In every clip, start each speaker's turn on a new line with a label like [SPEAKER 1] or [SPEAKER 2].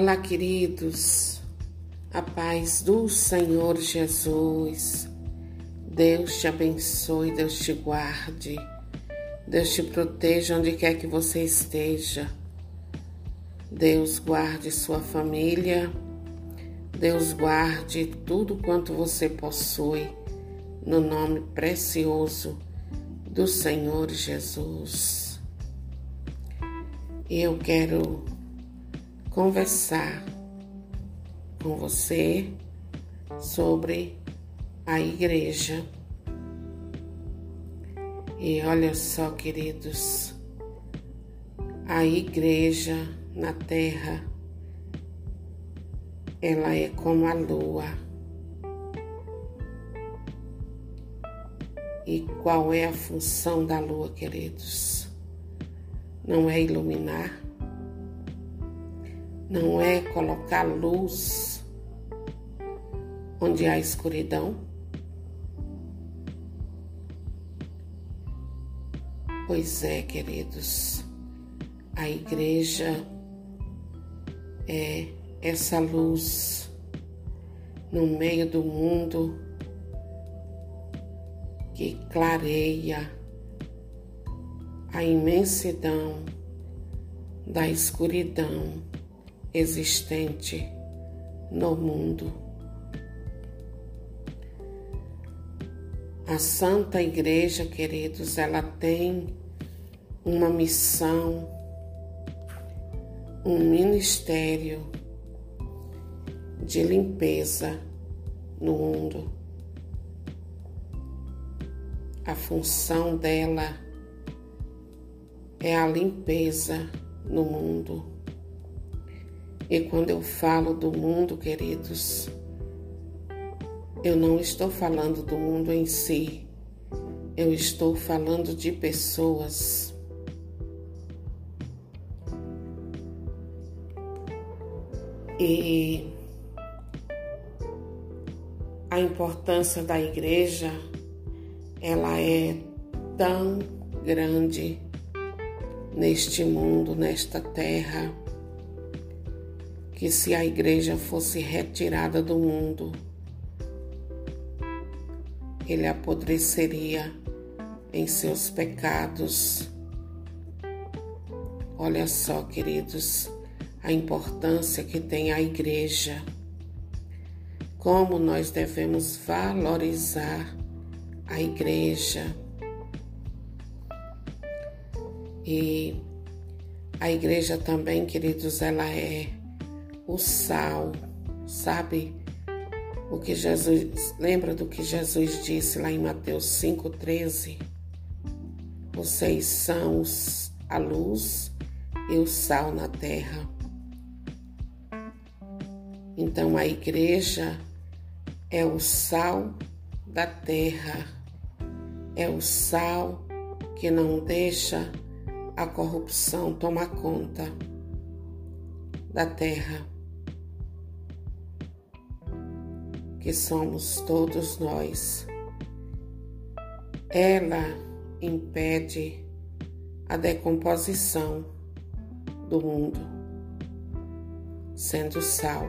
[SPEAKER 1] Olá, queridos, a paz do Senhor Jesus. Deus te abençoe, Deus te guarde, Deus te proteja onde quer que você esteja. Deus guarde sua família, Deus guarde tudo quanto você possui, no nome precioso do Senhor Jesus. Eu quero conversar com você sobre a igreja. E olha só, queridos, a igreja na terra, ela é como a lua. E qual é a função da lua, queridos? Não é iluminar, não é colocar luz onde há escuridão. Pois é, queridos, a igreja é essa luz no meio do mundo que clareia a imensidão da escuridão existente no mundo. A Santa Igreja, queridos, ela tem uma missão, um ministério de limpeza no mundo. A função dela é a limpeza no mundo. E quando eu falo do mundo, queridos, eu não estou falando do mundo em si, eu estou falando de pessoas. E a importância da igreja, ela é tão grande neste mundo, nesta terra que se a igreja fosse retirada do mundo, ele apodreceria em seus pecados. Olha só, queridos, a importância que tem a igreja. Como nós devemos valorizar a igreja. E a igreja também, queridos, ela é o sal, sabe? O que Jesus, lembra do que Jesus disse lá em Mateus 5:13? Vocês são a luz e o sal na terra. Então a igreja é o sal da terra, é o sal que não deixa a corrupção tomar conta da terra. Que somos todos nós. Ela impede a decomposição do mundo, sendo sal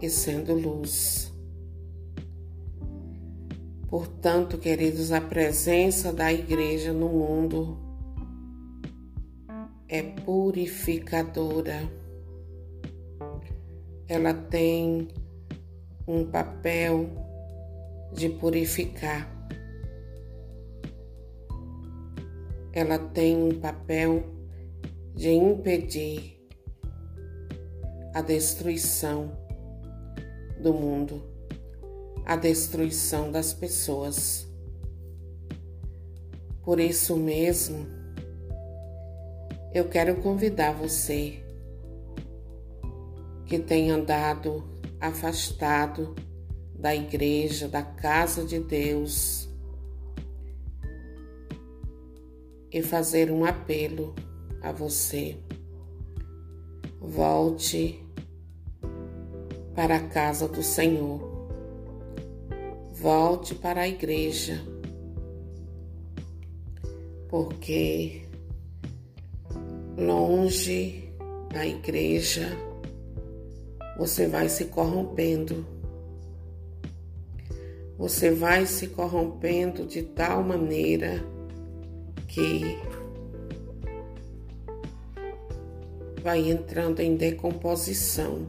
[SPEAKER 1] e sendo luz. Portanto, queridos, a presença da igreja no mundo é purificadora ela tem um papel de purificar. Ela tem um papel de impedir a destruição do mundo, a destruição das pessoas. Por isso mesmo, eu quero convidar você que tem andado afastado da igreja, da casa de Deus, e fazer um apelo a você. Volte para a casa do Senhor. Volte para a igreja. Porque longe da igreja, você vai se corrompendo. Você vai se corrompendo de tal maneira que vai entrando em decomposição.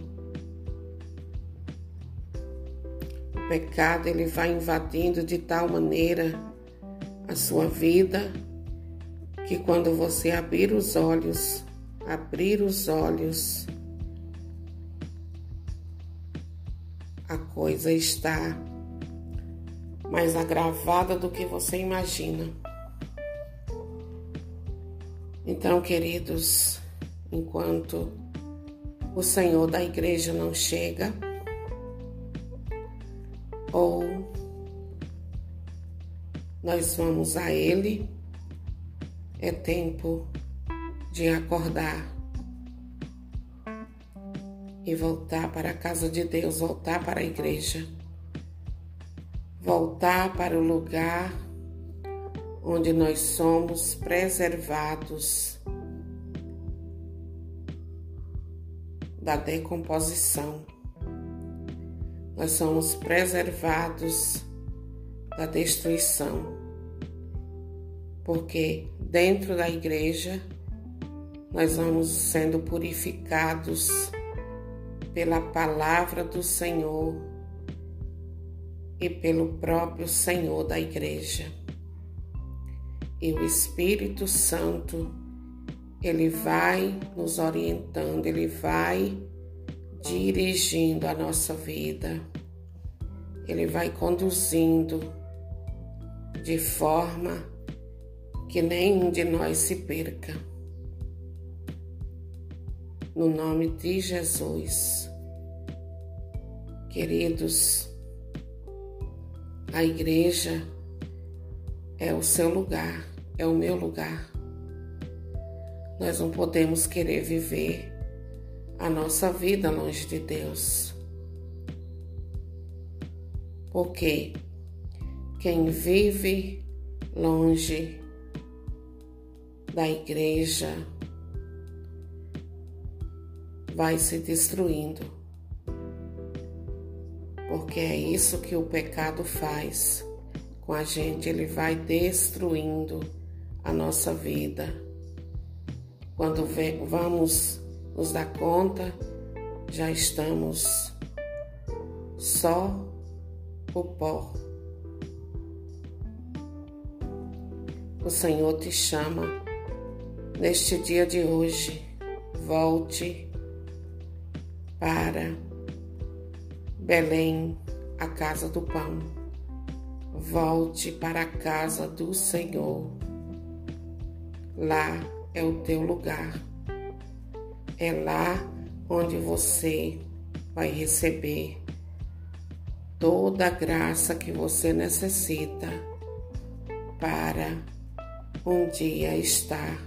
[SPEAKER 1] O pecado ele vai invadindo de tal maneira a sua vida que quando você abrir os olhos, abrir os olhos, coisa está mais agravada do que você imagina. Então, queridos, enquanto o Senhor da igreja não chega, ou nós vamos a Ele, é tempo de acordar e voltar para a casa de Deus, voltar para a igreja, voltar para o lugar onde nós somos preservados da decomposição. Nós somos preservados da destruição. Porque dentro da igreja nós vamos sendo purificados pela palavra do Senhor e pelo próprio Senhor da igreja. E o Espírito Santo ele vai nos orientando, ele vai dirigindo a nossa vida, ele vai conduzindo de forma que nenhum de nós se perca. No nome de Jesus, queridos, a igreja é o seu lugar, é o meu lugar. Nós não podemos querer viver a nossa vida longe de Deus. Porque quem vive longe da igreja vai se destruindo. Porque é isso que o pecado faz com a gente, ele vai destruindo a nossa vida quando vamos nos dar conta, já estamos só o pó. O Senhor te chama neste dia de hoje. Volte para Belém, a casa do pão. Volte para a casa do Senhor. Lá é o teu lugar. É lá onde você vai receber toda a graça que você necessita para um dia estar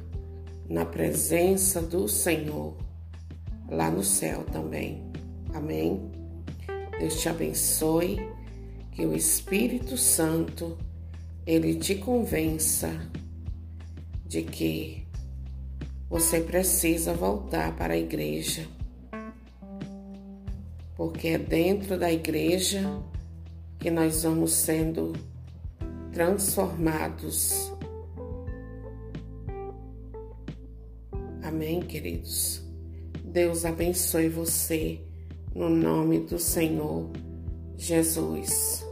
[SPEAKER 1] na presença do Senhor lá no céu também. Amém? Deus te abençoe, que o Espírito Santo ele te convença de que você precisa voltar para a igreja. Porque é dentro da igreja que nós vamos sendo transformados. Amém, queridos? Deus abençoe você no nome do Senhor Jesus.